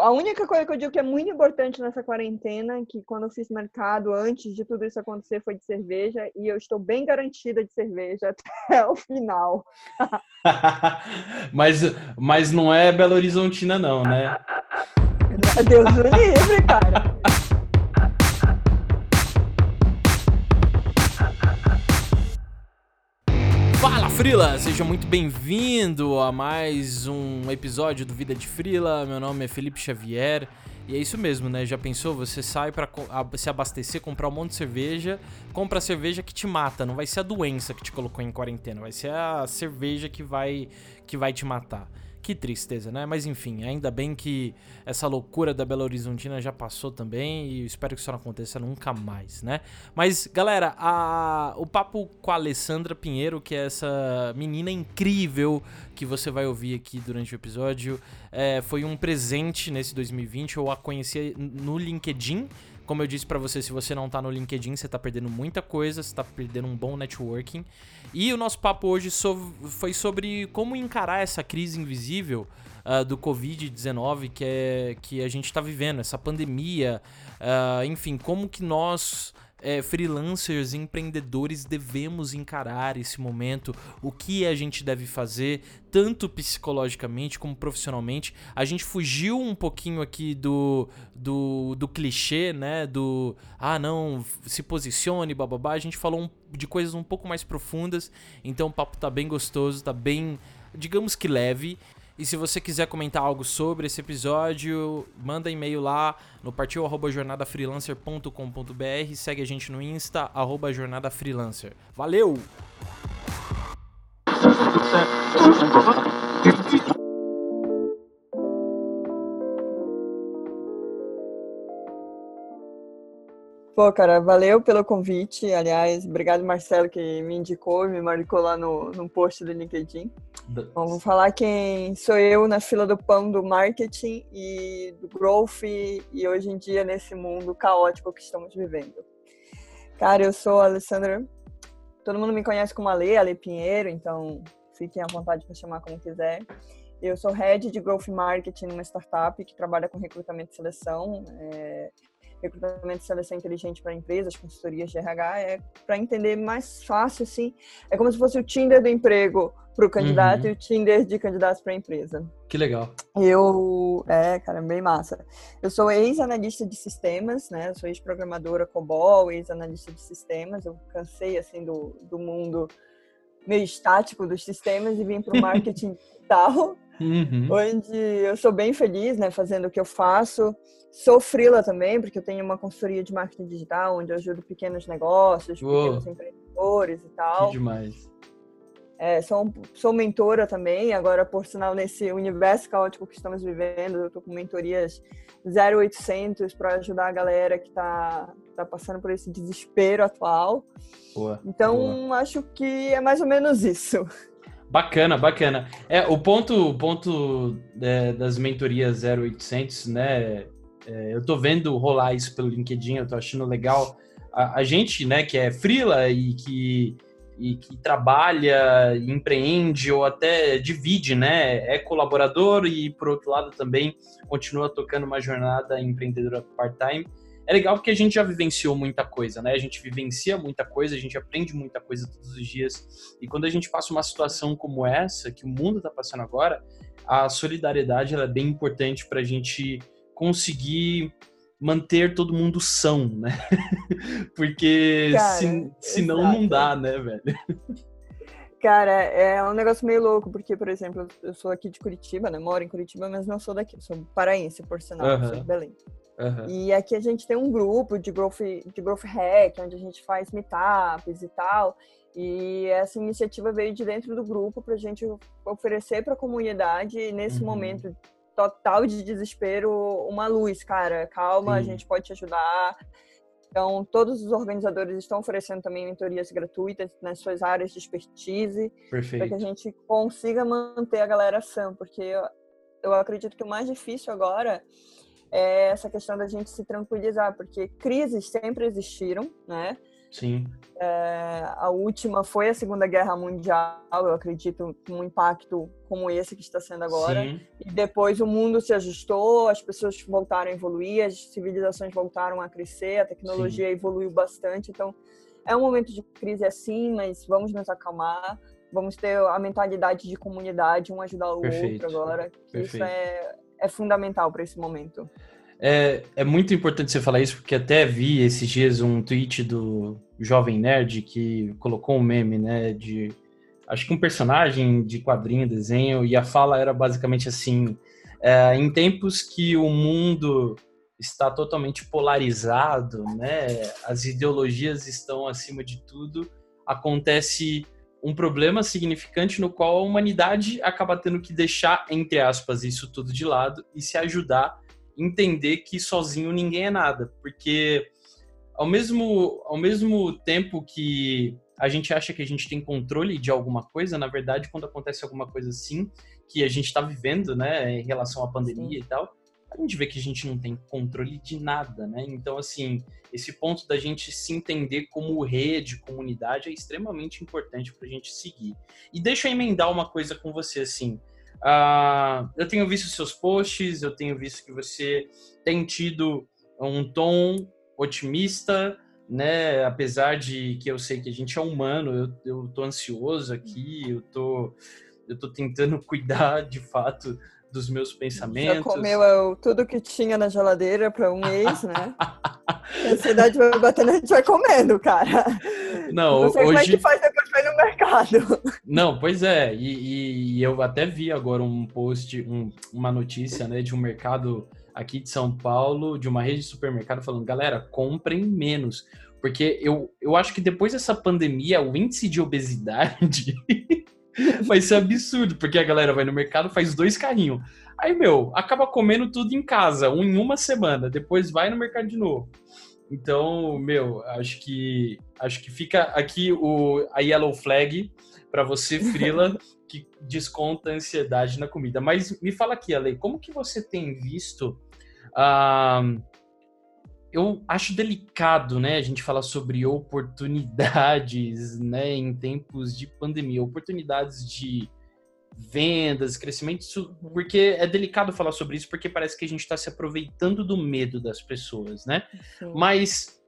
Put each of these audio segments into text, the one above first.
a única coisa que eu digo que é muito importante nessa quarentena, que quando eu fiz mercado, antes de tudo isso acontecer, foi de cerveja, e eu estou bem garantida de cerveja até o final. mas, mas não é Belo Horizontina, não, né? Deus do livre, cara. Frila, seja muito bem-vindo a mais um episódio do Vida de Frila. Meu nome é Felipe Xavier e é isso mesmo, né? Já pensou? Você sai para se abastecer, comprar um monte de cerveja, compra a cerveja que te mata. Não vai ser a doença que te colocou em quarentena, vai ser a cerveja que vai que vai te matar. Que tristeza, né? Mas enfim, ainda bem que essa loucura da Belo Horizontina já passou também e espero que isso não aconteça nunca mais, né? Mas, galera, a... o papo com a Alessandra Pinheiro, que é essa menina incrível que você vai ouvir aqui durante o episódio, é, foi um presente nesse 2020. Eu a conheci no LinkedIn como eu disse para você, se você não tá no LinkedIn, você tá perdendo muita coisa, você tá perdendo um bom networking. E o nosso papo hoje foi sobre como encarar essa crise invisível uh, do Covid-19 que, é, que a gente tá vivendo, essa pandemia. Uh, enfim, como que nós é, freelancers, empreendedores devemos encarar esse momento, o que a gente deve fazer, tanto psicologicamente como profissionalmente. A gente fugiu um pouquinho aqui do, do, do clichê, né? Do ah, não, se posicione, bababá. A gente falou um, de coisas um pouco mais profundas, então o papo tá bem gostoso, tá bem, digamos que leve. E se você quiser comentar algo sobre esse episódio, manda e-mail lá no partiu@jornadafreelancer.com.br, segue a gente no Insta @jornadafreelancer. Valeu. Pô, cara, valeu pelo convite. Aliás, obrigado, Marcelo, que me indicou e me marcou lá no, no post do LinkedIn. Bom, vou falar quem sou eu na fila do pão do marketing e do growth e hoje em dia nesse mundo caótico que estamos vivendo. Cara, eu sou a Alessandra. Todo mundo me conhece como Ale, Ale Pinheiro, então fiquem à vontade para chamar como quiser. Eu sou head de growth marketing numa startup que trabalha com recrutamento e seleção. É, recrutamento e seleção inteligente para empresas, consultorias de RH, é para entender mais fácil, assim. É como se fosse o Tinder do emprego para o candidato uhum. e o Tinder de candidatos para a empresa. Que legal. Eu, é, cara, bem massa. Eu sou ex-analista de sistemas, né? Eu sou ex-programadora COBOL, ex-analista de sistemas. Eu cansei, assim, do, do mundo meio estático dos sistemas e vim para o marketing digital, uhum. onde eu sou bem feliz, né, fazendo o que eu faço. Sou frila também, porque eu tenho uma consultoria de marketing digital, onde eu ajudo pequenos negócios, Uou. pequenos empreendedores e tal. Que demais. É, sou, sou mentora também, agora, por sinal, nesse universo caótico que estamos vivendo, eu estou com mentorias 0800 para ajudar a galera que está tá passando por esse desespero atual. Boa, então, boa. acho que é mais ou menos isso. Bacana, bacana. É, o ponto, ponto é, das mentorias 0800, né? É, eu tô vendo rolar isso pelo LinkedIn, eu tô achando legal. A, a gente, né, que é freela e que e que trabalha, empreende ou até divide, né? É colaborador e, por outro lado, também continua tocando uma jornada empreendedora part-time. É legal porque a gente já vivenciou muita coisa, né? A gente vivencia muita coisa, a gente aprende muita coisa todos os dias. E quando a gente passa uma situação como essa, que o mundo está passando agora, a solidariedade é bem importante para a gente conseguir manter todo mundo são, né? Porque Cara, se, senão exato. não dá, né, velho? Cara, é um negócio meio louco, porque, por exemplo, eu sou aqui de Curitiba, né? Moro em Curitiba, mas não sou daqui, sou paraense, por sinal, uhum. sou de Belém. Uhum. E aqui a gente tem um grupo de growth, de growth hack, onde a gente faz meetups e tal. E essa iniciativa veio de dentro do grupo para a gente oferecer para a comunidade nesse uhum. momento total de desespero uma luz, cara. Calma, Sim. a gente pode te ajudar. Então, todos os organizadores estão oferecendo também mentorias gratuitas nas suas áreas de expertise, para que a gente consiga manter a galera sã, porque eu, eu acredito que o mais difícil agora é essa questão da gente se tranquilizar, porque crises sempre existiram, né? Sim. É, a última foi a Segunda Guerra Mundial, eu acredito, com um impacto como esse que está sendo agora. Sim. E depois o mundo se ajustou, as pessoas voltaram a evoluir, as civilizações voltaram a crescer, a tecnologia Sim. evoluiu bastante. Então, é um momento de crise assim, mas vamos nos acalmar, vamos ter a mentalidade de comunidade, um ajudar o Perfeito. outro agora. Isso é, é fundamental para esse momento. É, é muito importante você falar isso, porque até vi esses dias um tweet do Jovem Nerd que colocou um meme, né, de acho que um personagem de quadrinho, desenho, e a fala era basicamente assim: é, em tempos que o mundo está totalmente polarizado, né, as ideologias estão acima de tudo, acontece um problema significante no qual a humanidade acaba tendo que deixar, entre aspas, isso tudo de lado e se ajudar entender que sozinho ninguém é nada, porque ao mesmo, ao mesmo tempo que a gente acha que a gente tem controle de alguma coisa, na verdade, quando acontece alguma coisa assim, que a gente está vivendo, né, em relação à pandemia Sim. e tal, a gente vê que a gente não tem controle de nada, né? Então, assim, esse ponto da gente se entender como rede, comunidade, é extremamente importante para a gente seguir. E deixa eu emendar uma coisa com você, assim. Uh, eu tenho visto seus posts, eu tenho visto que você tem tido um tom otimista, né? Apesar de que eu sei que a gente é humano, eu, eu tô ansioso aqui, eu tô, eu tô tentando cuidar de fato dos meus pensamentos. Já comeu eu, tudo que tinha na geladeira para um mês, né? a ansiedade vai batendo, a gente vai comendo, cara. Não, Não sei hoje... como é que faz depois vai no mercado. Não, pois é, e, e eu até vi agora um post, um, uma notícia, né, de um mercado aqui de São Paulo, de uma rede de supermercado, falando, galera, comprem menos. Porque eu, eu acho que depois dessa pandemia, o índice de obesidade vai ser absurdo, porque a galera vai no mercado, faz dois carrinhos. Aí, meu, acaba comendo tudo em casa, um em uma semana, depois vai no mercado de novo. Então, meu, acho que acho que fica aqui o a yellow flag para você, Frila, que desconta a ansiedade na comida. Mas me fala aqui, Ale, como que você tem visto uh, eu acho delicado, né, a gente falar sobre oportunidades, né, em tempos de pandemia, oportunidades de vendas, crescimento, uhum. porque é delicado falar sobre isso, porque parece que a gente está se aproveitando do medo das pessoas, né? Sim. Mas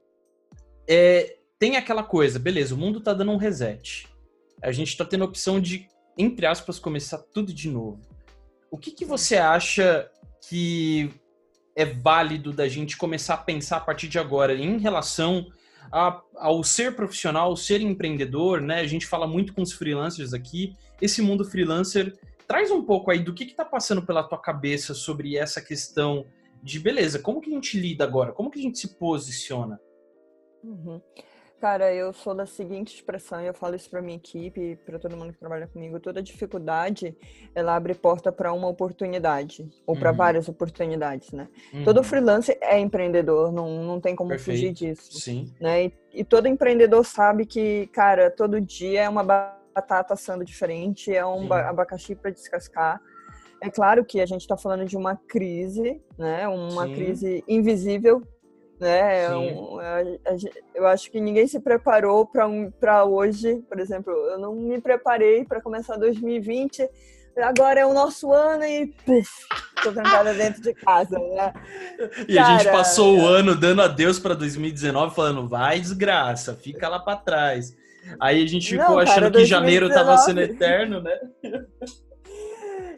é, tem aquela coisa, beleza, o mundo está dando um reset. A gente está tendo a opção de, entre aspas, começar tudo de novo. O que, que você acha que é válido da gente começar a pensar a partir de agora em relação a, ao ser profissional, ser empreendedor, né? A gente fala muito com os freelancers aqui. Esse mundo freelancer traz um pouco aí do que está passando pela tua cabeça sobre essa questão de beleza. Como que a gente lida agora? Como que a gente se posiciona? Uhum. Cara, eu sou da seguinte expressão, e eu falo isso para minha equipe, para todo mundo que trabalha comigo, toda dificuldade, ela abre porta para uma oportunidade, ou para uhum. várias oportunidades, né? Uhum. Todo freelancer é empreendedor, não, não tem como Perfeito. fugir disso. Sim. Né? E, e todo empreendedor sabe que, cara, todo dia é uma batata assando diferente, é um Sim. abacaxi para descascar. É claro que a gente está falando de uma crise, né? Uma Sim. crise invisível né? É um, eu acho que ninguém se preparou para um, hoje, por exemplo, eu não me preparei para começar 2020, agora é o nosso ano e puf, tô trancada dentro de casa, né? E Cara, a gente passou o ano dando adeus para 2019, falando, vai desgraça, fica lá para trás. Aí a gente ficou não, achando cara, que 2019... janeiro estava sendo eterno, né?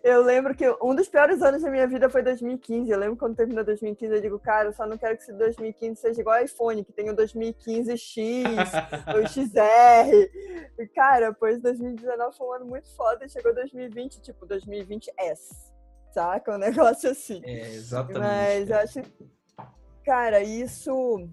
Eu lembro que um dos piores anos da minha vida foi 2015. Eu lembro quando terminou 2015, eu digo, cara, eu só não quero que esse 2015 seja igual ao iPhone, que tem o 2015X, o XR. Cara, pois 2019 foi um ano muito foda e chegou 2020, tipo, 2020S. Saca? Um negócio assim. É, exatamente. Mas eu acho. Cara, isso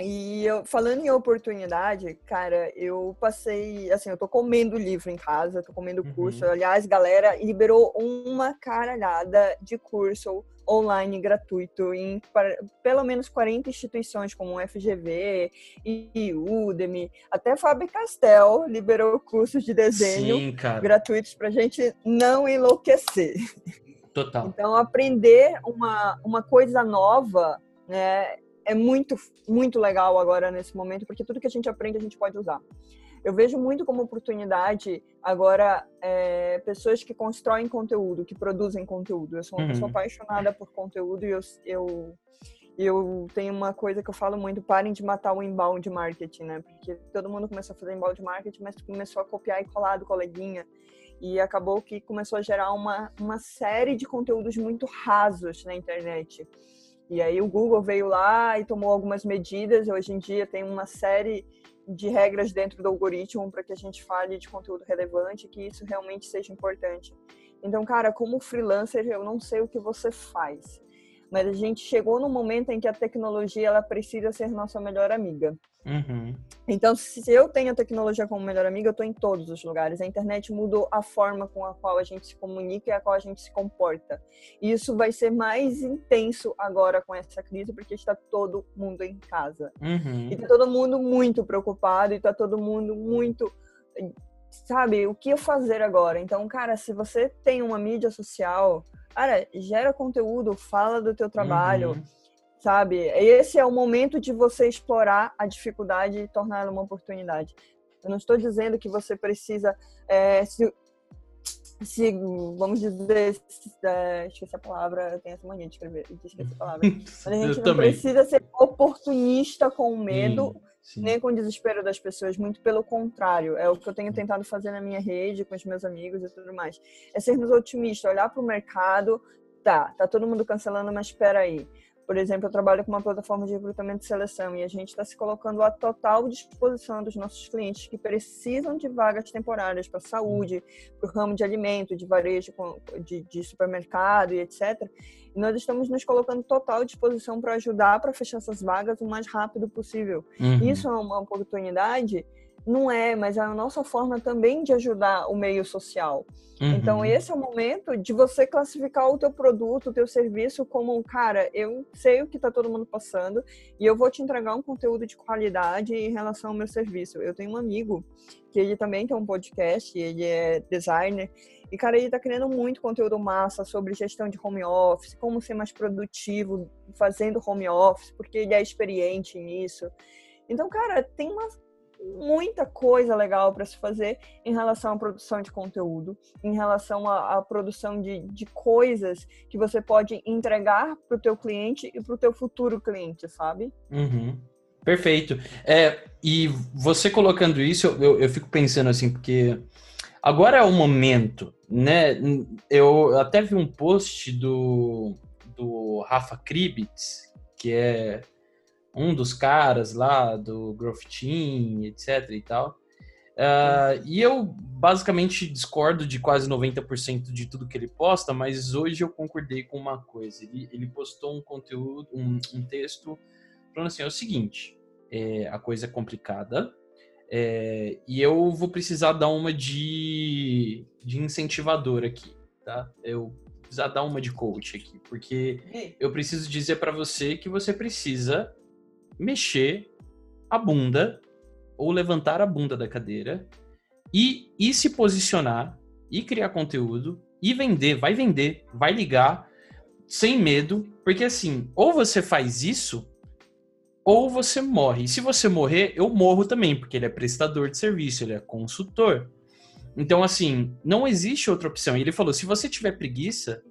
e eu, falando em oportunidade, cara, eu passei, assim, eu tô comendo livro em casa, tô comendo uhum. curso. Aliás, galera, liberou uma caralhada de curso online gratuito em pelo menos 40 instituições, como o FGV e Udemy. Até Faber Castell liberou cursos de desenho Sim, gratuitos pra gente não enlouquecer. Total. Então, aprender uma, uma coisa nova, né, é muito, muito legal agora nesse momento, porque tudo que a gente aprende a gente pode usar. Eu vejo muito como oportunidade agora é, pessoas que constroem conteúdo, que produzem conteúdo. Eu sou uma uhum. pessoa apaixonada por conteúdo e eu, eu, eu tenho uma coisa que eu falo muito: parem de matar o inbound marketing, né? Porque todo mundo começou a fazer inbound marketing, mas começou a copiar e colar do coleguinha. E acabou que começou a gerar uma, uma série de conteúdos muito rasos na internet. E aí o Google veio lá e tomou algumas medidas. Hoje em dia tem uma série de regras dentro do algoritmo para que a gente fale de conteúdo relevante, que isso realmente seja importante. Então, cara, como freelancer, eu não sei o que você faz, mas a gente chegou no momento em que a tecnologia ela precisa ser nossa melhor amiga. Uhum. Então, se eu tenho a tecnologia como melhor amiga, eu estou em todos os lugares. A internet mudou a forma com a qual a gente se comunica e a qual a gente se comporta. E isso vai ser mais intenso agora com essa crise, porque está todo mundo em casa. Uhum. E está todo mundo muito preocupado, e está todo mundo muito sabe, o que eu fazer agora? Então, cara, se você tem uma mídia social, cara, gera conteúdo, fala do teu trabalho, uhum. Sabe? Esse é o momento de você explorar a dificuldade e torná-la uma oportunidade. Eu não estou dizendo que você precisa é, se, se, vamos dizer, é, esqueci a palavra, eu tenho essa mania de escrever, de esquecer a palavra. Mas a gente eu não também. precisa ser oportunista com medo, Sim. Sim. nem com o desespero das pessoas, muito pelo contrário. É o que eu tenho tentado fazer na minha rede, com os meus amigos e tudo mais. É sermos otimistas, olhar para o mercado, tá, tá todo mundo cancelando, mas espera aí. Por exemplo, eu trabalho com uma plataforma de recrutamento e seleção e a gente está se colocando à total disposição dos nossos clientes que precisam de vagas temporárias para saúde, para o ramo de alimento, de varejo, de, de supermercado e etc. E nós estamos nos colocando total disposição para ajudar para fechar essas vagas o mais rápido possível. Uhum. Isso é uma oportunidade não é, mas é a nossa forma também de ajudar o meio social. Uhum. Então, esse é o momento de você classificar o teu produto, o teu serviço como, cara, eu sei o que está todo mundo passando e eu vou te entregar um conteúdo de qualidade em relação ao meu serviço. Eu tenho um amigo que ele também tem um podcast, ele é designer, e, cara, ele está criando muito conteúdo massa sobre gestão de home office, como ser mais produtivo fazendo home office, porque ele é experiente nisso. Então, cara, tem uma muita coisa legal para se fazer em relação à produção de conteúdo, em relação à, à produção de, de coisas que você pode entregar para o teu cliente e para o teu futuro cliente, sabe? Uhum. Perfeito. É, e você colocando isso, eu, eu fico pensando assim, porque agora é o momento, né? Eu até vi um post do, do Rafa Kribitz, que é um dos caras lá do Growth Team, etc e tal. Uh, e eu basicamente discordo de quase 90% de tudo que ele posta, mas hoje eu concordei com uma coisa. Ele, ele postou um conteúdo, um, um, texto, falando assim: é o seguinte, é, a coisa é complicada, é, e eu vou precisar dar uma de, de incentivador aqui, tá? Eu vou precisar dar uma de coach aqui, porque eu preciso dizer para você que você precisa mexer a bunda ou levantar a bunda da cadeira e, e se posicionar e criar conteúdo e vender, vai vender, vai ligar sem medo, porque assim, ou você faz isso ou você morre. E se você morrer, eu morro também, porque ele é prestador de serviço, ele é consultor. Então, assim, não existe outra opção. E ele falou: se você tiver preguiça,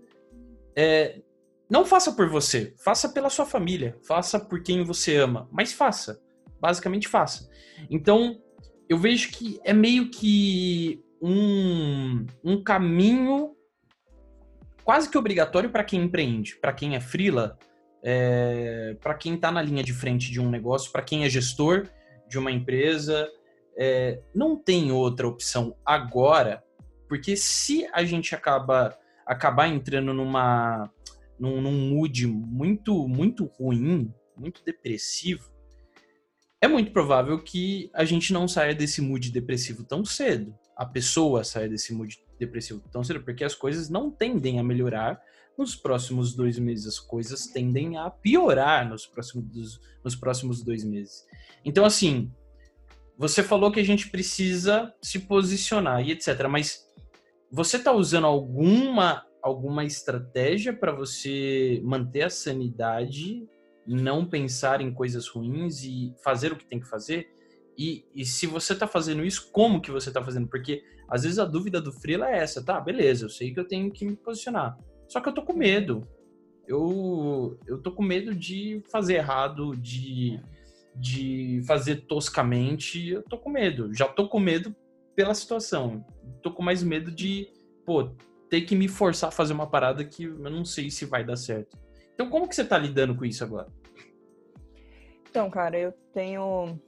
é, não faça por você, faça pela sua família, faça por quem você ama, mas faça. Basicamente faça. Então, eu vejo que é meio que um, um caminho quase que obrigatório para quem empreende, para quem é freela, é, para quem está na linha de frente de um negócio, para quem é gestor de uma empresa. É, não tem outra opção agora, porque se a gente acaba acabar entrando numa num, num mood muito, muito ruim, muito depressivo, é muito provável que a gente não saia desse mood depressivo tão cedo. A pessoa saia desse mood depressivo tão cedo, porque as coisas não tendem a melhorar nos próximos dois meses. As coisas tendem a piorar nos próximos, nos próximos dois meses. Então, assim, você falou que a gente precisa se posicionar e etc. Mas você está usando alguma alguma estratégia para você manter a sanidade não pensar em coisas ruins e fazer o que tem que fazer. E, e se você está fazendo isso, como que você está fazendo? Porque às vezes a dúvida do freela é essa, tá? Beleza, eu sei que eu tenho que me posicionar. Só que eu tô com medo. Eu, eu tô com medo de fazer errado, de, de fazer toscamente. Eu tô com medo. Já tô com medo pela situação. Tô com mais medo de, pô, ter que me forçar a fazer uma parada que eu não sei se vai dar certo. Então, como que você tá lidando com isso agora? Então, cara, eu tenho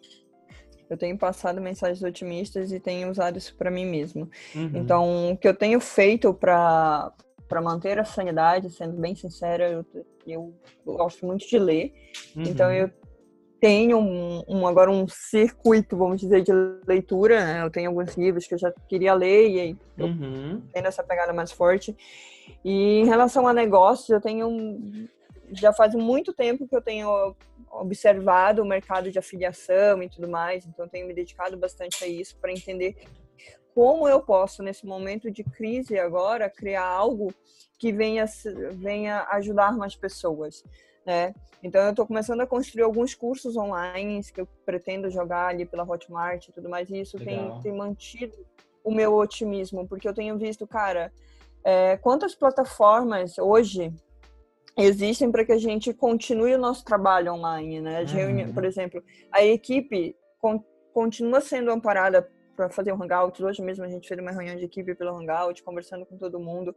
eu tenho passado mensagens otimistas e tenho usado isso para mim mesmo. Uhum. Então, o que eu tenho feito para para manter a sanidade, sendo bem sincera, eu, eu gosto muito de ler. Uhum. Então, eu tenho um, um, agora um circuito, vamos dizer, de leitura. Né? Eu tenho alguns livros que eu já queria ler e aí uhum. tendo essa pegada mais forte. E em relação a negócios, eu tenho já faz muito tempo que eu tenho observado o mercado de afiliação e tudo mais, então eu tenho me dedicado bastante a isso para entender como eu posso nesse momento de crise agora criar algo que venha venha ajudar mais pessoas, né? Então eu estou começando a construir alguns cursos online que eu pretendo jogar ali pela Hotmart e tudo mais, e isso tem, tem mantido o meu otimismo, porque eu tenho visto, cara, é, quantas plataformas hoje existem para que a gente continue o nosso trabalho online, né? Uhum. Por exemplo, a equipe con continua sendo amparada para fazer um hangout. Hoje mesmo a gente fez uma reunião de equipe pelo hangout, conversando com todo mundo.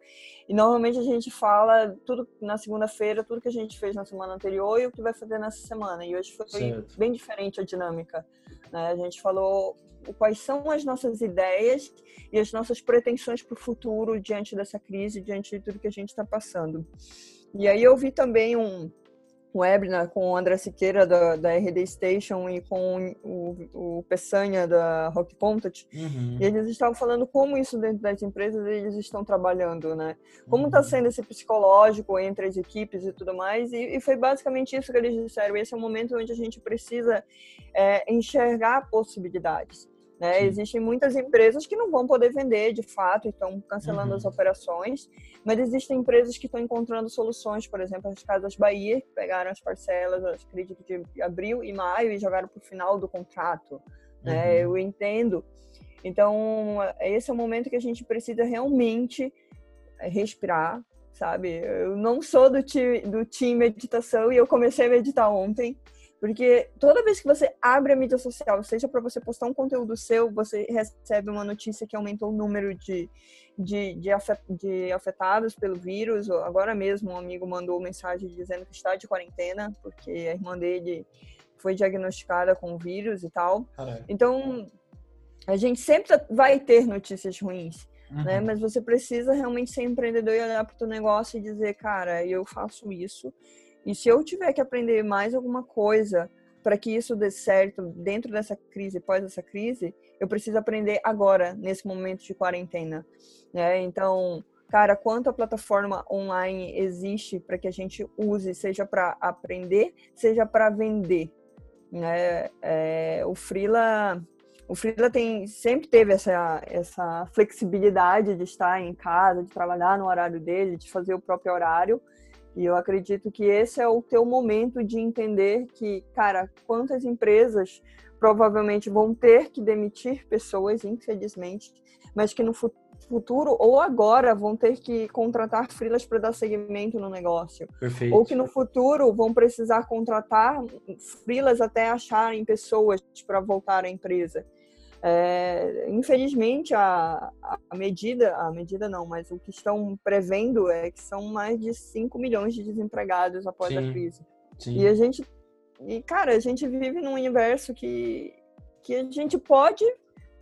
E normalmente a gente fala tudo na segunda-feira, tudo que a gente fez na semana anterior e o que vai fazer nessa semana. E hoje foi certo. bem diferente a dinâmica. Né? A gente falou quais são as nossas ideias e as nossas pretensões para o futuro diante dessa crise, diante de tudo que a gente está passando. E aí eu vi também um, webinar com o André Siqueira da, da RD Station e com o, o Peçanha da Rock Contact. Uhum. E eles estavam falando como isso dentro das empresas eles estão trabalhando, né? Como está uhum. sendo esse psicológico entre as equipes e tudo mais. E, e, foi basicamente isso que eles disseram. Esse é o momento onde a gente precisa é, enxergar possibilidades. Né? Existem muitas empresas que não vão poder vender de fato, estão cancelando uhum. as operações, mas existem empresas que estão encontrando soluções, por exemplo, as Casas Bahia, que pegaram as parcelas, acredito, de abril e maio e jogaram para o final do contrato. Né? Uhum. Eu entendo. Então, esse é o momento que a gente precisa realmente respirar, sabe? Eu não sou do time, do time meditação e eu comecei a meditar ontem. Porque toda vez que você abre a mídia social, seja para você postar um conteúdo seu, você recebe uma notícia que aumentou o número de, de, de, afetados pelo vírus. Agora mesmo, um amigo mandou mensagem dizendo que está de quarentena, porque a irmã dele foi diagnosticada com o vírus e tal. Caramba. Então, a gente sempre vai ter notícias ruins. Né? Uhum. Né? Mas você precisa realmente ser empreendedor e olhar para o teu negócio e dizer, cara, eu faço isso e se eu tiver que aprender mais alguma coisa para que isso dê certo dentro dessa crise, pós essa crise, eu preciso aprender agora, nesse momento de quarentena. Né? Então, cara, quanta plataforma online existe para que a gente use, seja para aprender, seja para vender. Né? É, o Freela o Freela tem sempre teve essa essa flexibilidade de estar em casa, de trabalhar no horário dele, de fazer o próprio horário, e eu acredito que esse é o teu momento de entender que, cara, quantas empresas provavelmente vão ter que demitir pessoas, infelizmente, mas que no futuro ou agora vão ter que contratar frilas para dar seguimento no negócio. Perfeito. Ou que no futuro vão precisar contratar frilas até acharem pessoas para voltar à empresa. É, infelizmente, a, a medida, a medida não, mas o que estão prevendo é que são mais de 5 milhões de desempregados após Sim. a crise. Sim. E a gente, e cara, a gente vive num universo que, que a gente pode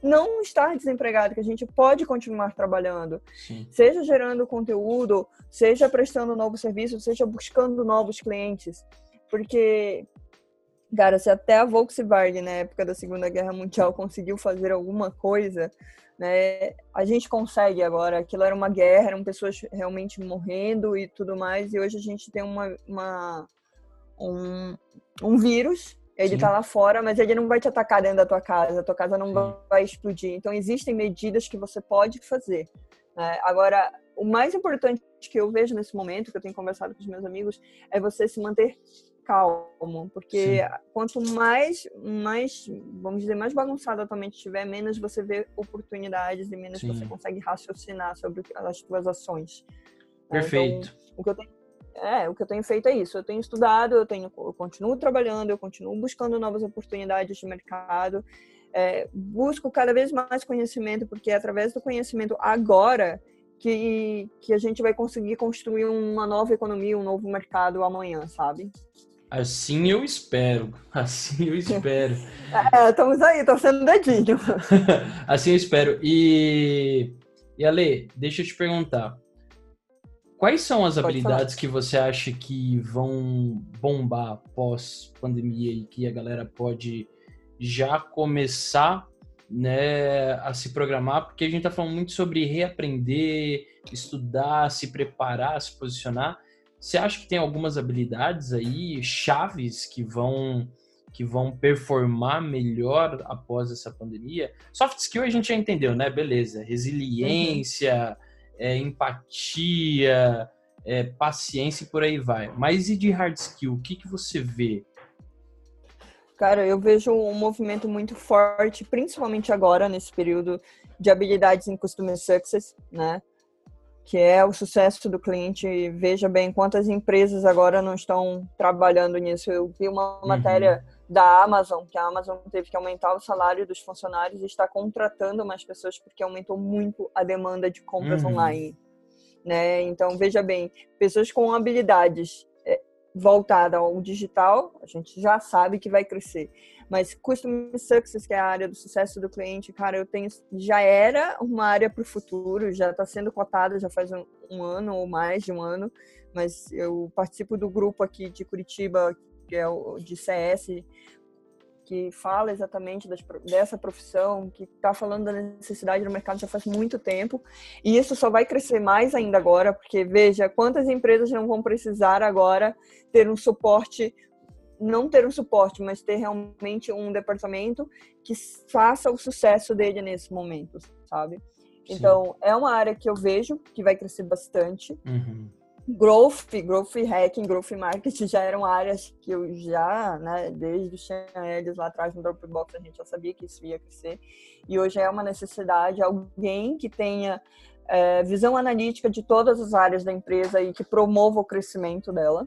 não estar desempregado, que a gente pode continuar trabalhando, Sim. seja gerando conteúdo, seja prestando novos serviços, seja buscando novos clientes, porque Cara, se até a Volkswagen, na época da Segunda Guerra Mundial, conseguiu fazer alguma coisa, né, a gente consegue agora. Aquilo era uma guerra, eram pessoas realmente morrendo e tudo mais, e hoje a gente tem uma, uma um, um vírus, ele está lá fora, mas ele não vai te atacar dentro da tua casa, a tua casa não Sim. vai explodir. Então, existem medidas que você pode fazer. Né? Agora, o mais importante que eu vejo nesse momento, que eu tenho conversado com os meus amigos, é você se manter calmo, porque Sim. quanto mais, mais, vamos dizer, mais bagunçado atualmente estiver, menos você vê oportunidades e menos Sim. você consegue raciocinar sobre as suas ações. Perfeito. Então, o que eu tenho é, o que eu tenho feito é isso. Eu tenho estudado, eu, tenho, eu continuo trabalhando, eu continuo buscando novas oportunidades de mercado, é, busco cada vez mais conhecimento, porque é através do conhecimento agora que, que a gente vai conseguir construir uma nova economia, um novo mercado amanhã, sabe? Assim eu espero. Assim eu espero. é, estamos aí, torcendo dedinho. assim eu espero. E, e Ale, deixa eu te perguntar. Quais são as Pode habilidades falar. que você acha que vão bombar pós pandemia e que a galera pode já começar né, a se programar? Porque a gente está falando muito sobre reaprender, estudar, se preparar, se posicionar. Você acha que tem algumas habilidades aí, chaves que vão que vão performar melhor após essa pandemia? Soft skill a gente já entendeu, né? Beleza. Resiliência, uhum é, empatia, é, paciência e por aí vai. Mas e de hard skill? O que, que você vê? Cara, eu vejo um movimento muito forte, principalmente agora, nesse período de habilidades em Customer Success, né? Que é o sucesso do cliente. Veja bem quantas empresas agora não estão trabalhando nisso. Eu vi uma uhum. matéria da Amazon, que a Amazon teve que aumentar o salário dos funcionários e está contratando mais pessoas porque aumentou muito a demanda de compras uhum. online. Né? Então, veja bem, pessoas com habilidades voltadas ao digital, a gente já sabe que vai crescer. Mas Customer Success, que é a área do sucesso do cliente, cara, eu tenho, já era uma área para o futuro, já está sendo cotada já faz um, um ano ou mais de um ano, mas eu participo do grupo aqui de Curitiba que é o de CS, que fala exatamente das, dessa profissão, que está falando da necessidade do mercado já faz muito tempo. E isso só vai crescer mais ainda agora, porque veja quantas empresas não vão precisar agora ter um suporte, não ter um suporte, mas ter realmente um departamento que faça o sucesso dele nesse momento, sabe? Sim. Então, é uma área que eu vejo que vai crescer bastante. Uhum growth, growth hacking, growth marketing já eram áreas que eu já, né, desde os eles lá atrás no Dropbox a gente já sabia que isso ia crescer. E hoje é uma necessidade alguém que tenha é, visão analítica de todas as áreas da empresa e que promova o crescimento dela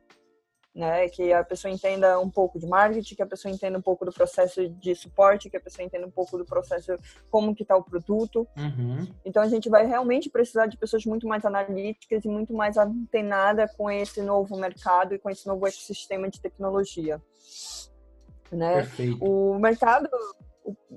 né? Que a pessoa entenda um pouco de marketing, que a pessoa entenda um pouco do processo de suporte, que a pessoa entenda um pouco do processo como que está o produto. Uhum. Então a gente vai realmente precisar de pessoas muito mais analíticas e muito mais antenadas com esse novo mercado e com esse novo ecossistema de tecnologia. Né? Perfeito. O mercado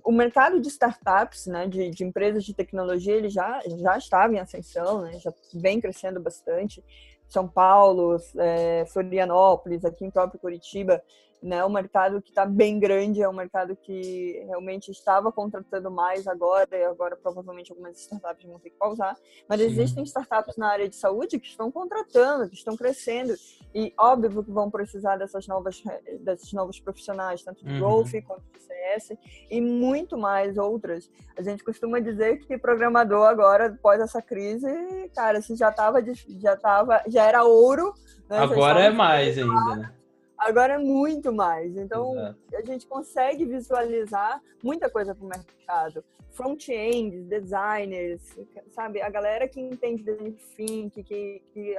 o, mercado de startups, né, de, de, empresas de tecnologia, ele já, já estava em ascensão, né, já vem crescendo bastante. São Paulo, é, Florianópolis, aqui em próprio Curitiba, né? O mercado que está bem grande, é um mercado que realmente estava contratando mais agora, e agora provavelmente algumas startups vão ter que pausar. Mas Sim. existem startups na área de saúde que estão contratando, que estão crescendo, e óbvio que vão precisar dessas novas, desses novos profissionais, tanto de uhum. growth quanto CS, e muito mais outras. A gente costuma dizer que programador agora, após essa crise, cara, se já estava, já tava, já era ouro. Né? Agora é mais ainda, né? Agora é muito mais. Então, Exato. a gente consegue visualizar muita coisa para o mercado. Front-end, designers, sabe? A galera que entende de fim, que, que, que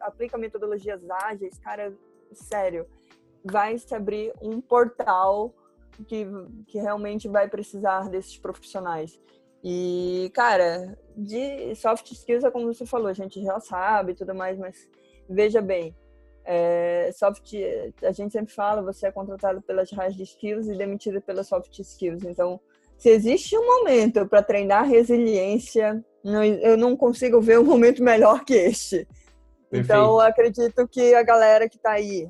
aplica metodologias ágeis, cara, sério, vai se abrir um portal que, que realmente vai precisar desses profissionais. E, cara, de soft skills é como você falou, a gente já sabe e tudo mais, mas veja bem, é, soft, a gente sempre fala, você é contratado pelas hard skills e demitido pelas soft skills. Então, se existe um momento para treinar resiliência, não, eu não consigo ver um momento melhor que este. Perfeito. Então, acredito que a galera que está aí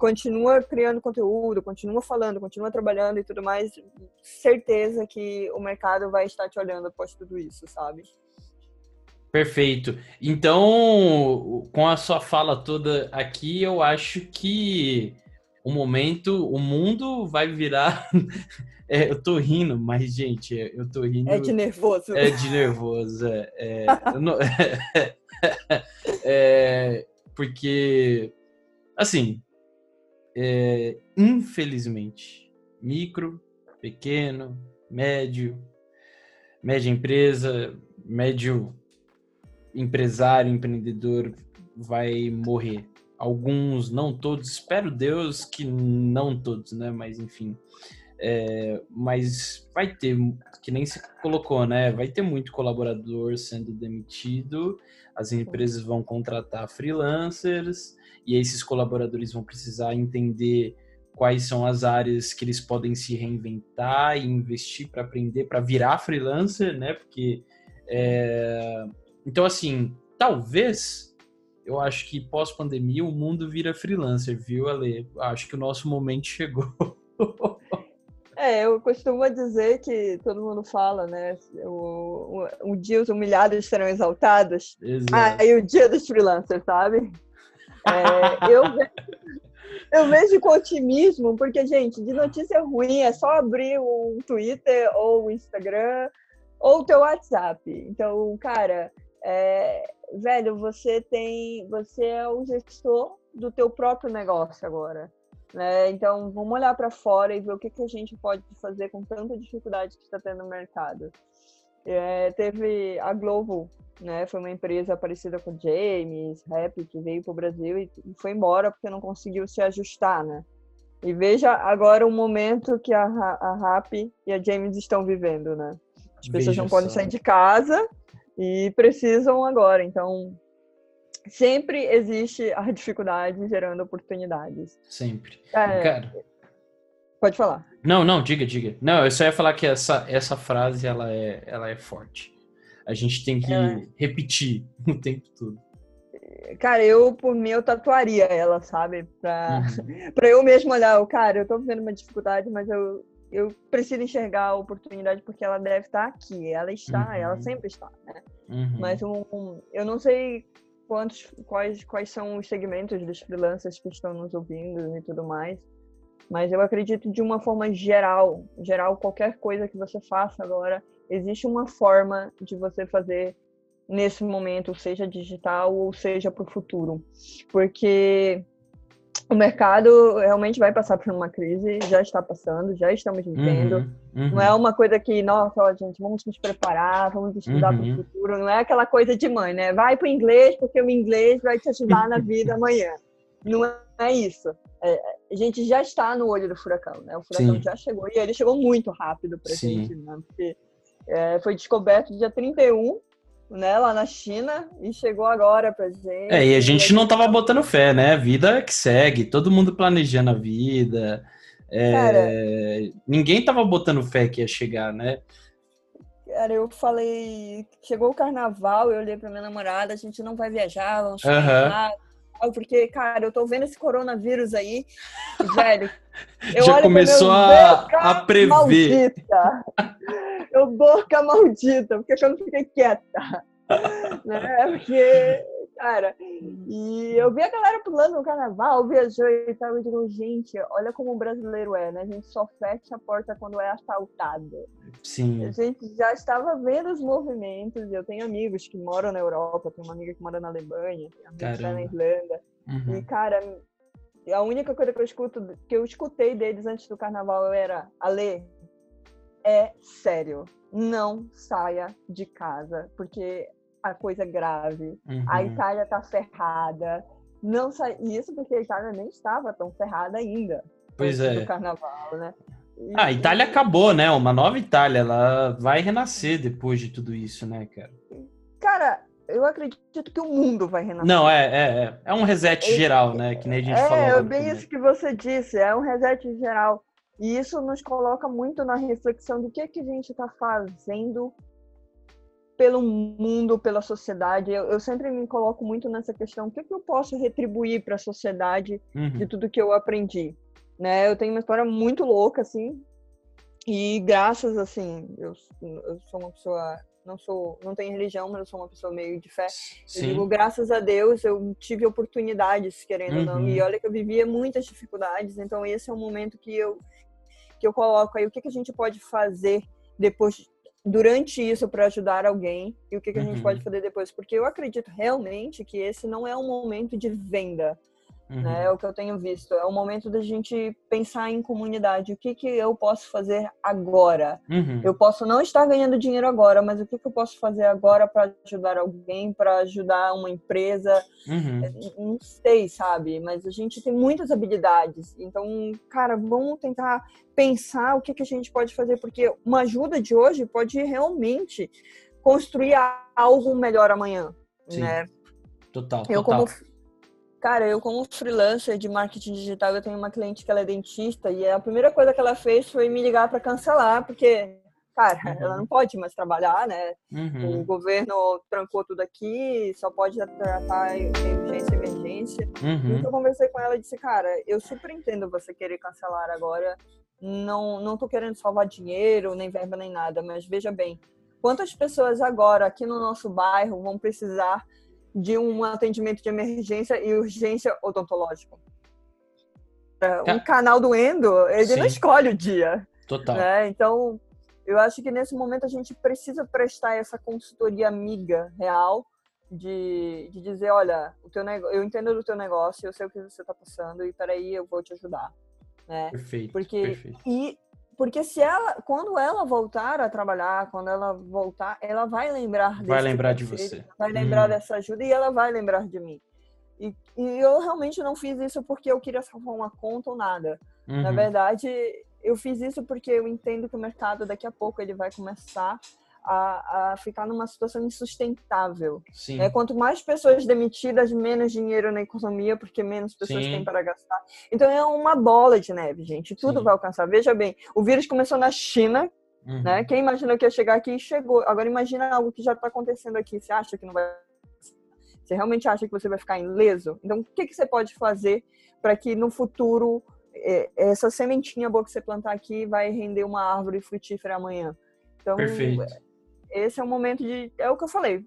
continua criando conteúdo, continua falando, continua trabalhando e tudo mais, certeza que o mercado vai estar te olhando após tudo isso, sabe? Perfeito. Então, com a sua fala toda aqui, eu acho que o momento, o mundo vai virar. É, eu tô rindo, mas, gente, eu tô rindo. É de nervoso. É de nervoso, é. é, não... é porque, assim, é, infelizmente, micro, pequeno, médio, média empresa, médio empresário, empreendedor vai morrer. Alguns, não todos, espero Deus que não todos, né? Mas enfim. É, mas vai ter, que nem se colocou, né? Vai ter muito colaborador sendo demitido, as empresas vão contratar freelancers, e esses colaboradores vão precisar entender quais são as áreas que eles podem se reinventar e investir para aprender, para virar freelancer, né? Porque é... então assim, talvez eu acho que pós-pandemia o mundo vira freelancer, viu, Ale? Acho que o nosso momento chegou. É, eu costumo dizer que todo mundo fala, né? O, o, um dia os humilhados serão exaltados. Exato. Ah, e o dia dos freelancers, sabe? É, eu, eu vejo com otimismo, porque, gente, de notícia ruim é só abrir o Twitter ou o Instagram ou o teu WhatsApp. Então, cara, é, velho, você tem. Você é o gestor do teu próprio negócio agora. Né? Então, vamos olhar para fora e ver o que, que a gente pode fazer com tanta dificuldade que está tendo no mercado. É, teve a Globo, né? Foi uma empresa parecida com James, Rap, que veio para o Brasil e foi embora porque não conseguiu se ajustar, né? E veja agora o momento que a, a Rap e a James estão vivendo, né? As pessoas veja não podem sair de casa e precisam agora. Então, sempre existe a dificuldade gerando oportunidades. Sempre. É, Cara, pode falar. Não, não, diga, diga. Não, eu só ia falar que essa, essa frase ela é, ela é forte. A gente tem que é. repetir o tempo todo. Cara, eu, por mim, eu tatuaria ela, sabe? Pra, uhum. pra eu mesmo olhar, cara, eu tô vivendo uma dificuldade, mas eu, eu preciso enxergar a oportunidade porque ela deve estar aqui. Ela está, uhum. ela sempre está, né? Uhum. Mas um, um, eu não sei quantos, quais, quais são os segmentos dos freelancers que estão nos ouvindo e tudo mais. Mas eu acredito de uma forma geral, geral qualquer coisa que você faça agora, existe uma forma de você fazer nesse momento, seja digital ou seja para o futuro, porque o mercado realmente vai passar por uma crise, já está passando, já estamos vivendo. Uhum, uhum. Não é uma coisa que, nossa, ó, gente, vamos nos preparar, vamos estudar uhum. para o futuro. Não é aquela coisa de mãe, né? Vai para o inglês, porque o inglês vai te ajudar na vida amanhã. Não é isso. É, a gente já está no olho do furacão, né? O furacão Sim. já chegou e ele chegou muito rápido para a gente, né? Porque é, foi descoberto dia 31, né, lá na China, e chegou agora pra gente. É, e a gente não tava botando fé, né? Vida que segue, todo mundo planejando a vida. É, Cara, ninguém tava botando fé que ia chegar, né? Cara, eu falei, chegou o carnaval, eu olhei pra minha namorada, a gente não vai viajar, vamos ficar uhum porque, cara, eu tô vendo esse coronavírus aí, velho. Já começou a, a prever. Eu boca maldita, porque eu não fiquei quieta. né? Porque, cara, e eu vi a galera pulando no carnaval, viajou e tal, eu digo, gente, olha como o brasileiro é, né? A gente só fecha a porta quando é assaltado. Sim. A gente já estava vendo os movimentos, eu tenho amigos que moram na Europa, tenho uma amiga que mora na Alemanha, tem amiga que tá na Irlanda. Uhum. E, cara, a única coisa que eu escuto, que eu escutei deles antes do carnaval era, Ale, é sério, não saia de casa, porque a coisa é grave. Uhum. A Itália tá ferrada. Não sa... Isso porque a Itália nem estava tão ferrada ainda. Pois é. Do carnaval, né? E... Ah, a Itália acabou, né? Uma nova Itália. Ela vai renascer depois de tudo isso, né, cara? Cara, eu acredito que o mundo vai renascer. Não, é, é, é. É um reset geral, né? Que nem a gente é, falou. É, bem isso que você disse. É um reset geral. E isso nos coloca muito na reflexão do que, que a gente está fazendo pelo mundo, pela sociedade. Eu, eu, sempre me coloco muito nessa questão: o que, que eu posso retribuir para a sociedade uhum. de tudo que eu aprendi? Né? Eu tenho uma história muito louca, assim, e graças, assim, eu, eu sou uma pessoa não sou, não tenho religião, mas eu sou uma pessoa meio de fé. Sim. Eu digo, graças a Deus, eu tive oportunidades, querendo uhum. ou não. E uhum. olha que eu vivia muitas dificuldades, então esse é um momento que eu que eu coloco aí o que, que a gente pode fazer depois durante isso para ajudar alguém e o que, que a gente uhum. pode fazer depois porque eu acredito realmente que esse não é um momento de venda Uhum. Né? É o que eu tenho visto. É o momento da gente pensar em comunidade. O que, que eu posso fazer agora? Uhum. Eu posso não estar ganhando dinheiro agora, mas o que, que eu posso fazer agora para ajudar alguém, para ajudar uma empresa? Uhum. É, não sei, sabe? Mas a gente tem muitas habilidades. Então, cara, vamos tentar pensar o que, que a gente pode fazer, porque uma ajuda de hoje pode realmente construir algo melhor amanhã. Sim. Né? Total, eu total. Como Cara, eu como freelancer de marketing digital, eu tenho uma cliente que ela é dentista e a primeira coisa que ela fez foi me ligar para cancelar, porque, cara, uhum. ela não pode mais trabalhar, né? Uhum. O governo trancou tudo aqui, só pode tratar emergência, emergência. Uhum. Então eu conversei com ela e disse, cara, eu super entendo você querer cancelar agora. Não, não tô querendo salvar dinheiro, nem verba, nem nada, mas veja bem, quantas pessoas agora aqui no nosso bairro vão precisar de um atendimento de emergência e urgência odontológico. É, um canal do endo, ele Sim. não escolhe o dia. Total. Né? Então, eu acho que nesse momento a gente precisa prestar essa consultoria amiga, real, de, de dizer, olha, o teu eu entendo do teu negócio, eu sei o que você está passando e peraí, eu vou te ajudar. Né? Perfeito, Porque, perfeito. E porque se ela, quando ela voltar a trabalhar, quando ela voltar, ela vai lembrar Vai lembrar de você. Vai lembrar hum. dessa ajuda e ela vai lembrar de mim. E, e, eu realmente não fiz isso porque eu queria salvar uma conta ou nada. Uhum. Na verdade, eu fiz isso porque eu entendo que o mercado daqui a pouco ele vai começar a, a ficar numa situação insustentável. Sim. É, quanto mais pessoas demitidas, menos dinheiro na economia, porque menos pessoas Sim. têm para gastar. Então é uma bola de neve, gente. Tudo Sim. vai alcançar. Veja bem, o vírus começou na China, uhum. né? Quem imaginou que ia chegar aqui chegou. Agora imagina algo que já está acontecendo aqui. Você acha que não vai você realmente acha que você vai ficar ileso? Então, o que, que você pode fazer para que no futuro é, essa sementinha boa que você plantar aqui vai render uma árvore frutífera amanhã? Então, Perfeito esse é o momento de. É o que eu falei.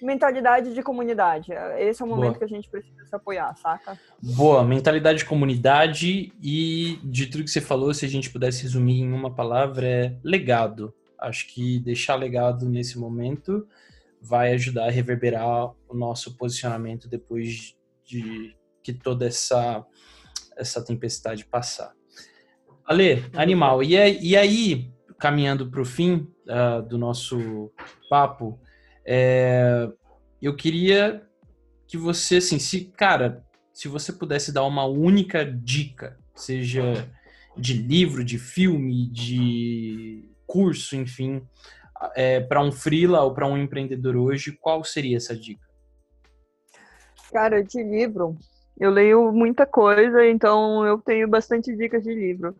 Mentalidade de comunidade. Esse é o momento Boa. que a gente precisa se apoiar, saca? Boa, mentalidade de comunidade e de tudo que você falou, se a gente pudesse resumir em uma palavra, é legado. Acho que deixar legado nesse momento vai ajudar a reverberar o nosso posicionamento depois de que toda essa, essa tempestade passar. Ale, animal. E, e aí, caminhando para o fim uh, do nosso papo, é, eu queria que você, assim, se, cara, se você pudesse dar uma única dica, seja de livro, de filme, de curso, enfim, é, para um freela ou para um empreendedor hoje, qual seria essa dica? Cara, de livro, eu leio muita coisa, então eu tenho bastante dicas de livro.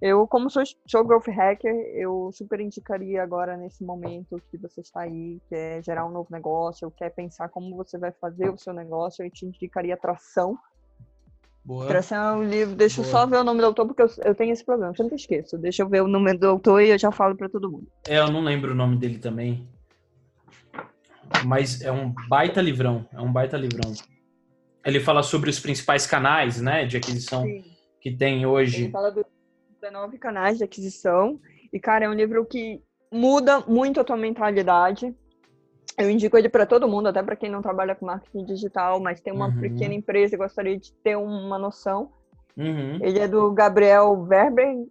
Eu, como sou, sou growth hacker, eu super indicaria agora nesse momento que você está aí, quer gerar um novo negócio, quer pensar como você vai fazer o seu negócio, eu te indicaria Tração. Boa. Tração é um livro, deixa Boa. eu só ver o nome do autor, porque eu, eu tenho esse problema, eu sempre esqueço. Deixa eu ver o nome do autor e eu já falo para todo mundo. É, eu não lembro o nome dele também. Mas é um baita livrão, é um baita livrão. Ele fala sobre os principais canais, né, de aquisição Sim. que tem hoje. Ele fala do 19 canais de aquisição. E, cara, é um livro que muda muito a tua mentalidade. Eu indico ele para todo mundo, até para quem não trabalha com marketing digital, mas tem uma uhum. pequena empresa e gostaria de ter uma noção. Uhum. Ele é do Gabriel Verber, em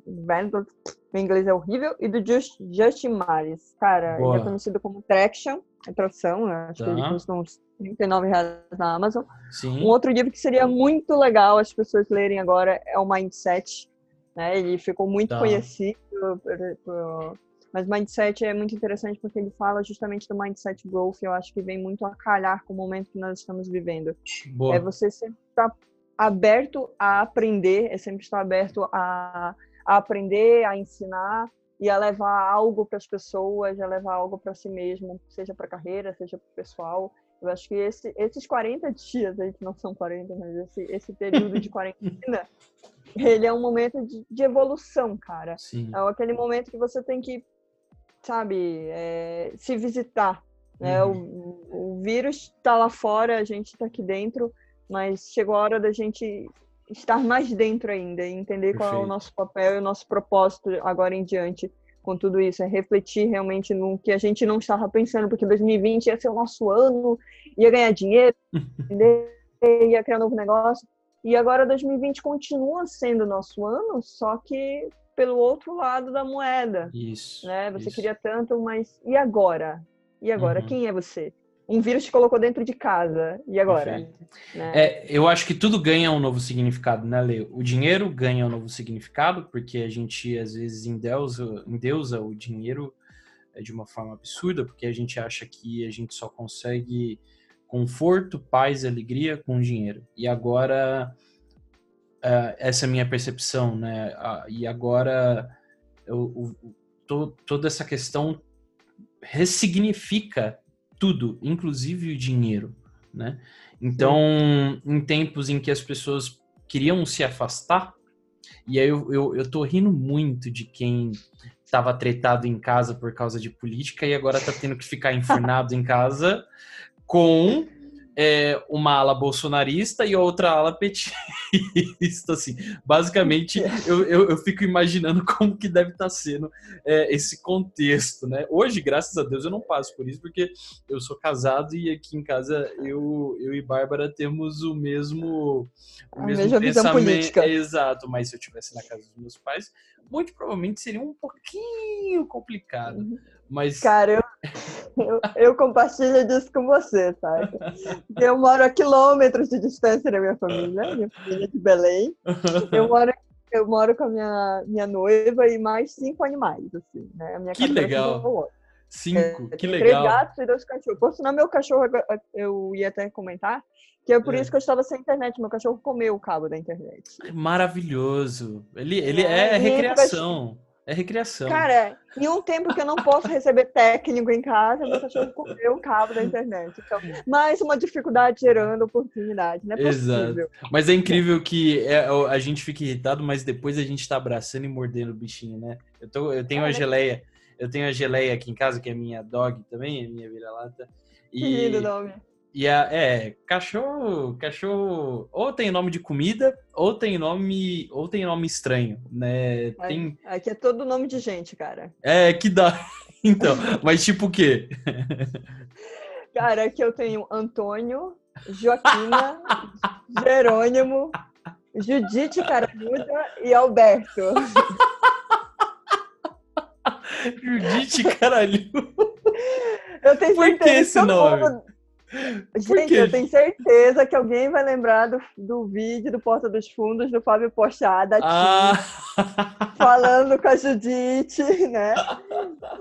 inglês é horrível, e do Just, Justin Mares. Cara, Boa. ele é conhecido como Traction, atração, né? acho tá. que ele tá. custa uns 39 reais na Amazon. Sim. Um outro livro que seria muito legal as pessoas lerem agora é o Mindset, né? Ele ficou muito tá. conhecido, por, por... mas Mindset é muito interessante porque ele fala justamente do Mindset Growth, eu acho que vem muito a calhar com o momento que nós estamos vivendo. Boa. É você sempre estar aberto a aprender, é sempre estar aberto a, a aprender, a ensinar e a levar algo para as pessoas, a levar algo para si mesmo, seja para carreira, seja para o pessoal. Eu acho que esse, esses 40 dias aí, que não são 40, mas esse, esse período de quarentena, ele é um momento de, de evolução, cara. Sim. É aquele momento que você tem que, sabe, é, se visitar. Né? Uhum. O, o vírus está lá fora, a gente está aqui dentro, mas chegou a hora da gente estar mais dentro ainda e entender Perfeito. qual é o nosso papel e o nosso propósito agora em diante com tudo isso, é refletir realmente no que a gente não estava pensando, porque 2020 ia ser o nosso ano, ia ganhar dinheiro, ia criar um novo negócio, E agora 2020 continua sendo nosso ano, só que pelo outro lado da moeda. Isso. Né? Você isso. queria tanto, mas e agora? E agora? Uhum. Quem é você? Um vírus te colocou dentro de casa. E agora? Né? É, eu acho que tudo ganha um novo significado, né, Leo? O dinheiro ganha um novo significado, porque a gente às vezes endeusa, endeusa o dinheiro é, de uma forma absurda, porque a gente acha que a gente só consegue conforto, paz e alegria com dinheiro. E agora, uh, essa é a minha percepção, né? E agora, eu, eu, to, toda essa questão ressignifica tudo, inclusive o dinheiro, né? Então, em tempos em que as pessoas queriam se afastar, e aí eu, eu, eu tô rindo muito de quem estava tretado em casa por causa de política e agora tá tendo que ficar enfurnado em casa com é, uma ala bolsonarista e outra ala petista, assim. Basicamente, eu, eu, eu, fico imaginando como que deve estar tá sendo é, esse contexto, né? Hoje, graças a Deus, eu não passo por isso, porque eu sou casado e aqui em casa eu, eu e Bárbara temos o mesmo, o a mesmo pensamento. Exato, mas se eu estivesse na casa dos meus pais, muito provavelmente seria um pouquinho complicado. Uhum. Mas... Cara, eu, eu, eu, compartilho disso com você, sabe? Eu moro a quilômetros de distância da minha família, minha família de Belém. Eu moro, eu moro com a minha, minha noiva e mais cinco animais, assim, né? A minha que legal! Cinco, é, que legal. Três gatos e dois cachorros. Por sinal, meu cachorro, eu ia até comentar, que é por é. isso que eu estava sem internet. Meu cachorro comeu o cabo da internet. Maravilhoso. Ele, ele é, é recreação. É recreação. Cara, em um tempo que eu não posso receber técnico em casa, meu cachorro comeu o cabo da internet. Então, mais uma dificuldade gerando oportunidade, né? Exato. Mas é incrível que é, a gente fica irritado, mas depois a gente tá abraçando e mordendo o bichinho, né? Eu, tô, eu tenho é, a geleia, eu tenho a geleia aqui em casa, que é minha dog também, é minha vira-lata. E... Que lindo nome. E a, é, cachorro, cachorro ou tem nome de comida, ou tem nome, ou tem nome estranho, né? Tem... Aqui é todo nome de gente, cara. É, que dá. Então, mas tipo o quê? Cara, aqui eu tenho Antônio, Joaquina, Jerônimo, Judite Caramuda e Alberto. Judite Caralho. Eu tenho Por que esse nome? Mundo Gente, eu tenho certeza que alguém vai lembrar do, do vídeo do Porta dos Fundos do Fábio Pochada ah. falando com a Judite, né?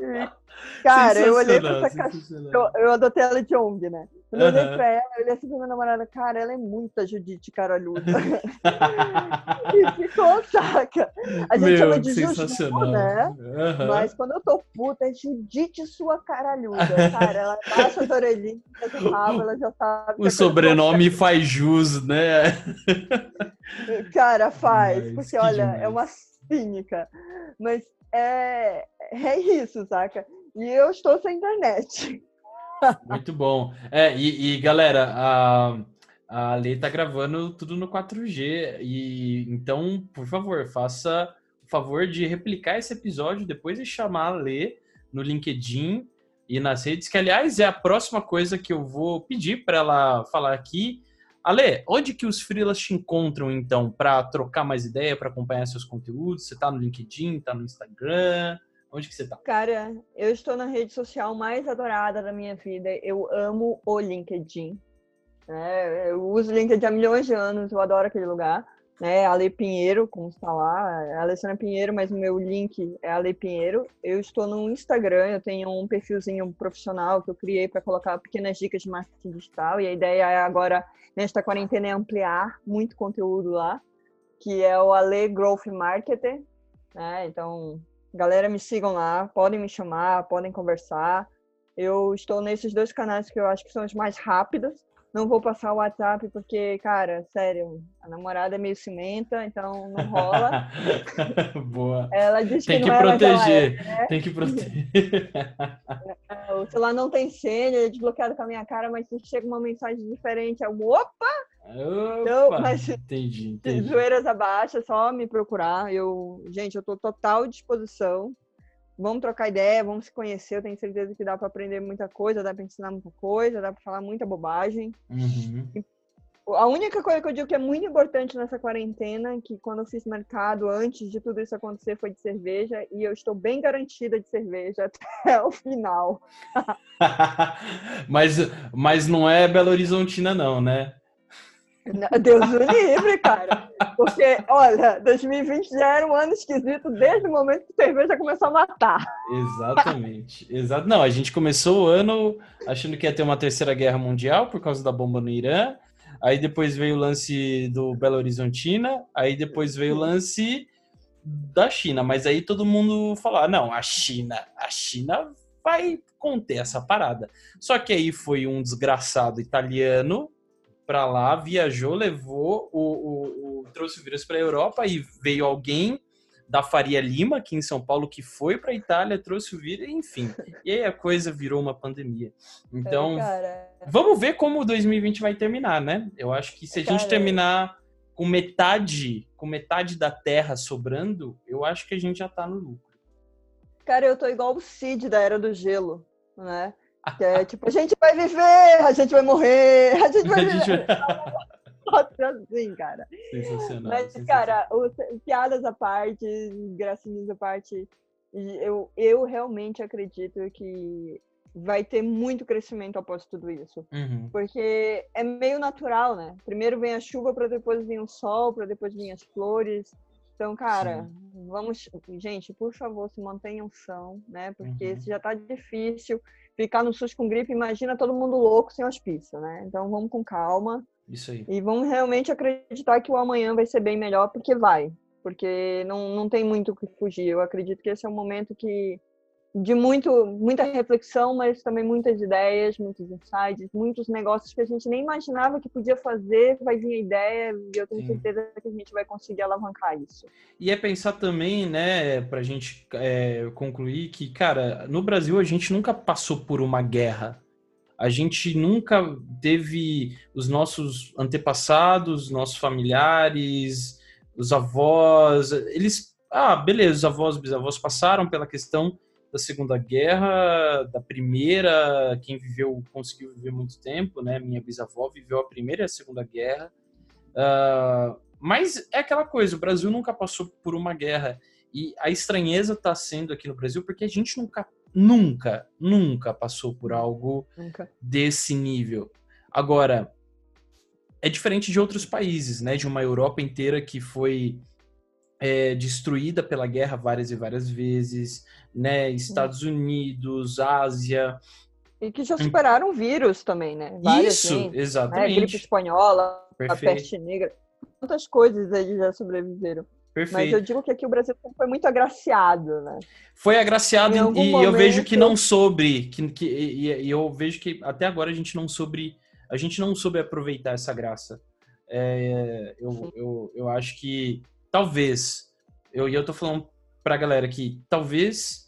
E, cara, eu olhei pra essa cachorra, eu, eu adotei ela de ONG, né? Eu olhei pra ela, eu olhei assim pra minha namorada, cara, ela é muita Judite caralhuda. e ficou, saca? A gente Meu, chama de Juju, né? Uhum. Mas quando eu tô puta, é Judite sua caralhuda, cara. Ela baixa as orelhinhas, rabo, ela já sabe. O sobrenome faz jus, né? Cara, faz. Mas, porque, olha, demais. é uma cínica. Mas é, é isso, saca? E eu estou sem internet. Muito bom. É, e, e galera, a, a Lei tá gravando tudo no 4G. E então, por favor, faça o favor de replicar esse episódio depois e chamar a Lê no LinkedIn e nas redes, que aliás é a próxima coisa que eu vou pedir para ela falar aqui. Ale, onde que os freelas te encontram então para trocar mais ideia, para acompanhar seus conteúdos? Você está no LinkedIn, está no Instagram? Onde que você tá? Cara, eu estou na rede social mais adorada da minha vida. Eu amo o LinkedIn. É, eu uso o LinkedIn há milhões de anos, eu adoro aquele lugar. É, Ale Pinheiro, como está lá, é Alessandra Pinheiro, mas o meu link é Ale Pinheiro. Eu estou no Instagram, eu tenho um perfilzinho profissional que eu criei para colocar pequenas dicas de marketing digital, e a ideia é agora, nesta quarentena, é ampliar muito conteúdo lá, que é o Ale Growth Marketer. Né? Então, Galera, me sigam lá, podem me chamar, podem conversar. Eu estou nesses dois canais que eu acho que são os mais rápidos. Não vou passar o WhatsApp porque, cara, sério, a namorada é meio cimenta, então não rola. Boa. Ela diz tem que, que proteger. É, né? Tem que proteger. o celular não tem senha, é desbloqueado com a minha cara, mas se chega uma mensagem diferente, eu, opa! Então, mas entendi, entendi. zoeiras abaixo, é só me procurar. Eu, gente, eu tô total disposição. Vamos trocar ideia, vamos se conhecer. Eu tenho certeza que dá para aprender muita coisa, dá para ensinar muita coisa, dá para falar muita bobagem. Uhum. a única coisa que eu digo que é muito importante nessa quarentena, que quando eu fiz mercado, antes de tudo isso acontecer, foi de cerveja, e eu estou bem garantida de cerveja até o final. mas, mas não é Belo Horizontina, não, né? Deus o livre, cara. Porque, olha, 2020 já era um ano esquisito desde o momento que a cerveja começou a matar. Exatamente. Exato. Não, a gente começou o ano achando que ia ter uma terceira guerra mundial por causa da bomba no Irã. Aí depois veio o lance do Belo Horizontina. Aí depois veio o lance da China. Mas aí todo mundo falou: ah, não, a China, a China vai conter essa parada. Só que aí foi um desgraçado italiano para lá, viajou, levou o, o, o trouxe o vírus para a Europa e veio alguém da Faria Lima aqui em São Paulo que foi para a Itália, trouxe o vírus, enfim. E aí a coisa virou uma pandemia. Então, é, vamos ver como 2020 vai terminar, né? Eu acho que se a gente terminar com metade, com metade da terra sobrando, eu acho que a gente já tá no lucro. Cara, eu tô igual o Cid da Era do Gelo, né? Que é tipo, a gente vai viver, a gente vai morrer, a gente vai viver. assim, cara. Sensacional. Mas, sensacional. cara, o, piadas à parte, gracinhas à parte, eu, eu realmente acredito que vai ter muito crescimento após tudo isso. Uhum. Porque é meio natural, né? Primeiro vem a chuva, para depois vir o sol, para depois vir as flores. Então, cara, Sim. vamos. Gente, por favor, se mantenham são, né? Porque uhum. já tá difícil ficar no SUS com gripe, imagina todo mundo louco sem hospício, né? Então vamos com calma. Isso aí. E vamos realmente acreditar que o amanhã vai ser bem melhor, porque vai. Porque não, não tem muito o que fugir. Eu acredito que esse é um momento que de muito, muita reflexão, mas também muitas ideias, muitos insights, muitos negócios que a gente nem imaginava que podia fazer, vai vir a ideia e eu tenho Sim. certeza que a gente vai conseguir alavancar isso. E é pensar também, né, para a gente é, concluir que, cara, no Brasil a gente nunca passou por uma guerra. A gente nunca teve os nossos antepassados, nossos familiares, os avós, eles, ah, beleza, os avós, bisavós passaram pela questão da Segunda Guerra, da Primeira, quem viveu, conseguiu viver muito tempo, né? Minha bisavó viveu a Primeira e a Segunda Guerra. Uh, mas é aquela coisa, o Brasil nunca passou por uma guerra. E a estranheza está sendo aqui no Brasil porque a gente nunca, nunca, nunca passou por algo nunca. desse nível. Agora, é diferente de outros países, né? De uma Europa inteira que foi é, destruída pela guerra várias e várias vezes, né? Estados Unidos, Ásia. E que já superaram o vírus também, né? Várias Isso, vezes, né? exatamente. Né? Gripe espanhola, Perfeito. a peste negra. Quantas coisas aí já sobreviveram. Perfeito. Mas eu digo que aqui o Brasil foi muito agraciado, né? Foi agraciado e momento... eu vejo que não sobre, que, que, e, e, eu vejo que até agora a gente não sobre, a gente não soube aproveitar essa graça. É, eu, eu, eu acho que talvez, eu, e eu tô falando pra galera que talvez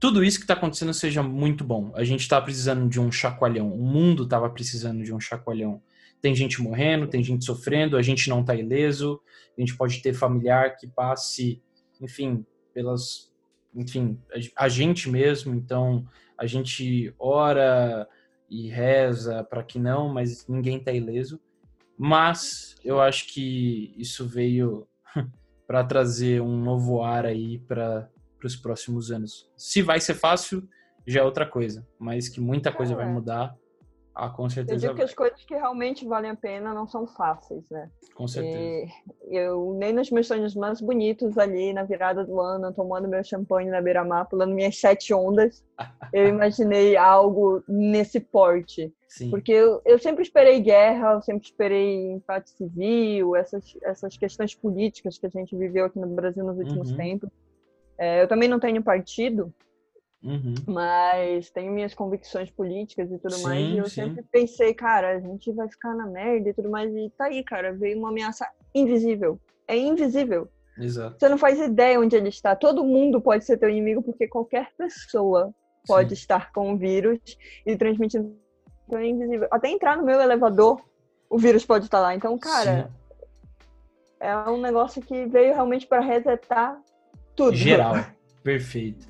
tudo isso que tá acontecendo seja muito bom. A gente tá precisando de um chacoalhão. O mundo tava precisando de um chacoalhão. Tem gente morrendo, tem gente sofrendo, a gente não tá ileso, a gente pode ter familiar que passe, enfim, pelas. Enfim, a gente mesmo, então a gente ora e reza para que não, mas ninguém tá ileso. Mas eu acho que isso veio para trazer um novo ar aí para os próximos anos. Se vai ser fácil, já é outra coisa, mas que muita coisa é. vai mudar, ah, com certeza. Eu digo que as coisas que realmente valem a pena não são fáceis, né? Com certeza. E eu, nem nos meus sonhos mais bonitos ali na virada do ano, tomando meu champanhe na beira-mar, pulando minhas sete ondas, eu imaginei algo nesse porte. Sim. Porque eu, eu sempre esperei guerra, eu sempre esperei empate civil, essas, essas questões políticas que a gente viveu aqui no Brasil nos últimos uhum. tempos. É, eu também não tenho partido, Uhum. Mas tenho minhas convicções políticas e tudo sim, mais. E eu sim. sempre pensei, cara, a gente vai ficar na merda e tudo mais. E tá aí, cara, veio uma ameaça invisível. É invisível. Exato. Você não faz ideia onde ele está. Todo mundo pode ser teu inimigo, porque qualquer pessoa pode sim. estar com o vírus e transmitindo. Então é invisível. Até entrar no meu elevador, o vírus pode estar lá. Então, cara, é um negócio que veio realmente para resetar tudo. Geral. Perfeito.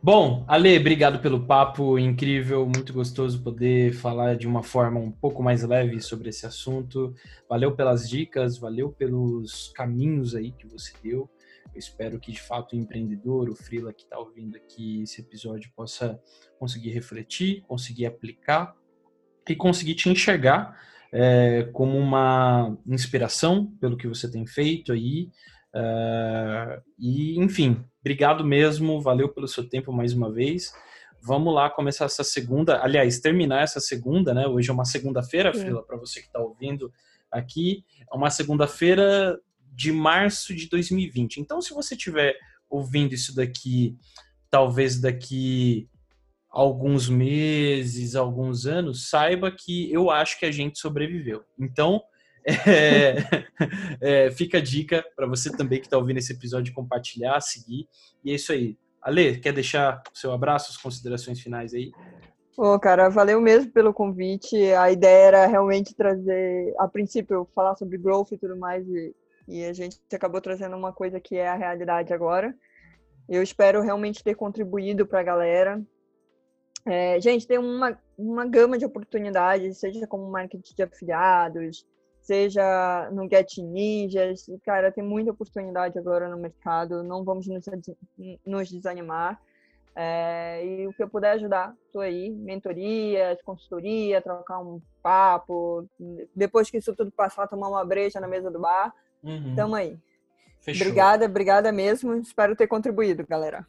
Bom, Ale, obrigado pelo papo incrível, muito gostoso poder falar de uma forma um pouco mais leve sobre esse assunto. Valeu pelas dicas, valeu pelos caminhos aí que você deu. Eu espero que de fato o empreendedor, o freela que está ouvindo aqui esse episódio possa conseguir refletir, conseguir aplicar e conseguir te enxergar é, como uma inspiração pelo que você tem feito aí. Uh, e, enfim, obrigado mesmo, valeu pelo seu tempo mais uma vez. Vamos lá começar essa segunda, aliás, terminar essa segunda, né? Hoje é uma segunda-feira, Frila, para você que está ouvindo aqui, é uma segunda-feira de março de 2020. Então, se você estiver ouvindo isso daqui, talvez daqui alguns meses, alguns anos, saiba que eu acho que a gente sobreviveu. Então, é, é, fica a dica para você também que está ouvindo esse episódio compartilhar, seguir. E é isso aí. Ale, quer deixar o seu abraço, as considerações finais aí? Pô, cara, valeu mesmo pelo convite. A ideia era realmente trazer, a princípio, falar sobre growth e tudo mais, e, e a gente acabou trazendo uma coisa que é a realidade agora. Eu espero realmente ter contribuído para a galera. É, gente, tem uma, uma gama de oportunidades, seja como marketing de afiliados, seja no Get Ninjas. Cara, tem muita oportunidade agora no mercado, não vamos nos desanimar. É, e o que eu puder ajudar, estou aí. Mentorias, consultoria, trocar um papo. Depois que isso tudo passar, tomar uma breja na mesa do bar. Uhum. Tamo aí. Fechou. Obrigada, obrigada mesmo. Espero ter contribuído, galera.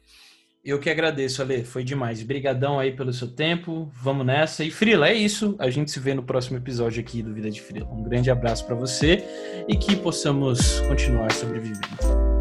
Eu que agradeço, Ale. Foi demais. Brigadão aí pelo seu tempo. Vamos nessa. E Frila, é isso. A gente se vê no próximo episódio aqui do Vida de Frila. Um grande abraço para você e que possamos continuar sobrevivendo.